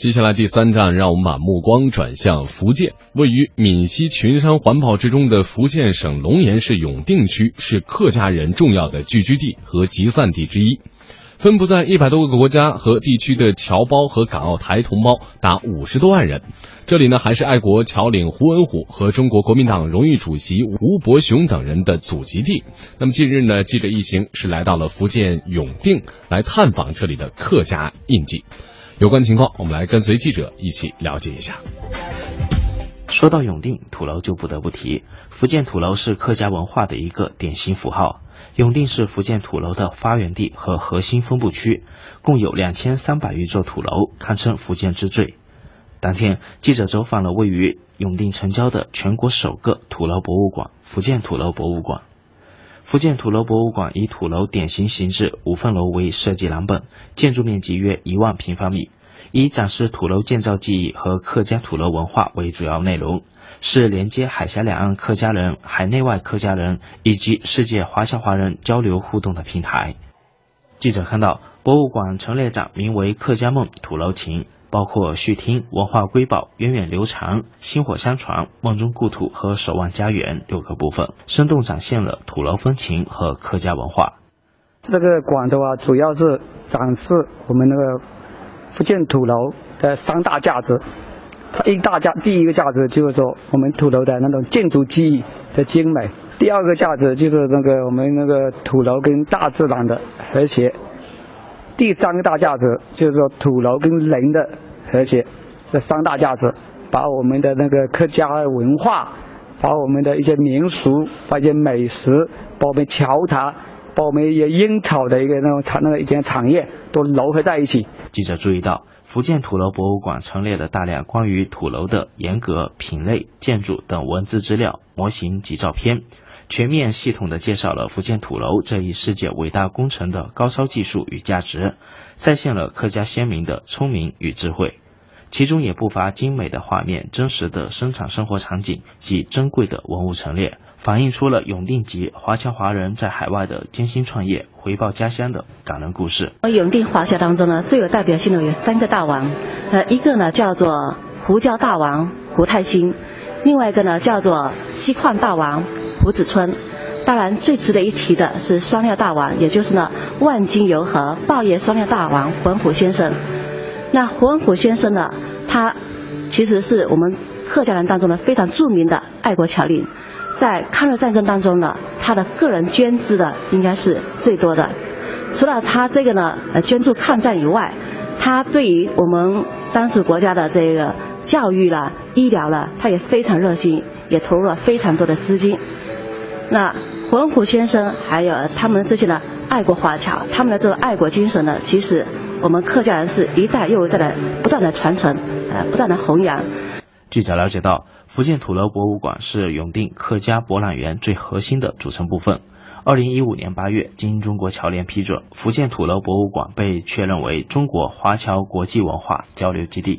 接下来第三站，让我们把目光转向福建。位于闽西群山环抱之中的福建省龙岩市永定区，是客家人重要的聚居地和集散地之一。分布在一百多个国家和地区的侨胞和港澳台同胞达五十多万人。这里呢，还是爱国侨领胡文虎和中国国民党荣誉主席吴伯雄等人的祖籍地。那么近日呢，记者一行是来到了福建永定，来探访这里的客家印记。有关情况，我们来跟随记者一起了解一下。说到永定土楼，就不得不提福建土楼是客家文化的一个典型符号。永定是福建土楼的发源地和核心分布区，共有两千三百余座土楼，堪称福建之最。当天，记者走访了位于永定城郊的全国首个土楼博物馆——福建土楼博物馆。福建土楼博物馆以土楼典型形制五凤楼为设计蓝本，建筑面积约一万平方米，以展示土楼建造技艺和客家土楼文化为主要内容，是连接海峡两岸客家人、海内外客家人以及世界华侨华人交流互动的平台。记者看到，博物馆陈列展名为《客家梦土楼情》。包括序厅、文化瑰宝、源远流长、薪火相传、梦中故土和守望家园六个部分，生动展现了土楼风情和客家文化。这个馆的话，主要是展示我们那个福建土楼的三大价值。它一大价，第一个价值就是说我们土楼的那种建筑技艺的精美；第二个价值就是那个我们那个土楼跟大自然的和谐。第三个大价值就是说土楼跟人的和谐，这三大价值把我们的那个客家文化，把我们的一些民俗，把一些美食，把我们桥塔，把我们一些烟草的一个那种产那个一些产业都糅合在一起。记者注意到，福建土楼博物馆陈列了大量关于土楼的严格、品类、建筑等文字资料、模型及照片。全面系统的介绍了福建土楼这一世界伟大工程的高超技术与价值，再现了客家先民的聪明与智慧，其中也不乏精美的画面、真实的生产生活场景及珍贵的文物陈列，反映出了永定籍华侨华人在海外的艰辛创业、回报家乡的感人故事。永定华侨当中呢，最有代表性的有三个大王，呃，一个呢叫做胡椒大王胡太兴，另外一个呢叫做锡矿大王。胡子村，当然最值得一提的是双料大王，也就是呢万金油和报业双料大王胡文虎先生。那胡文虎先生呢，他其实是我们客家人当中的非常著名的爱国侨领，在抗日战争当中呢，他的个人捐资的应该是最多的。除了他这个呢呃捐助抗战以外，他对于我们当时国家的这个教育了、医疗了，他也非常热心，也投入了非常多的资金。那文虎先生还有他们这些呢爱国华侨，他们的这种爱国精神呢，其实我们客家人是一代又一代的不断的传承，呃，不断的弘扬。记者了解到，福建土楼博物馆是永定客家博览园最核心的组成部分。二零一五年八月，经中国侨联批准，福建土楼博物馆被确认为中国华侨国际文化交流基地。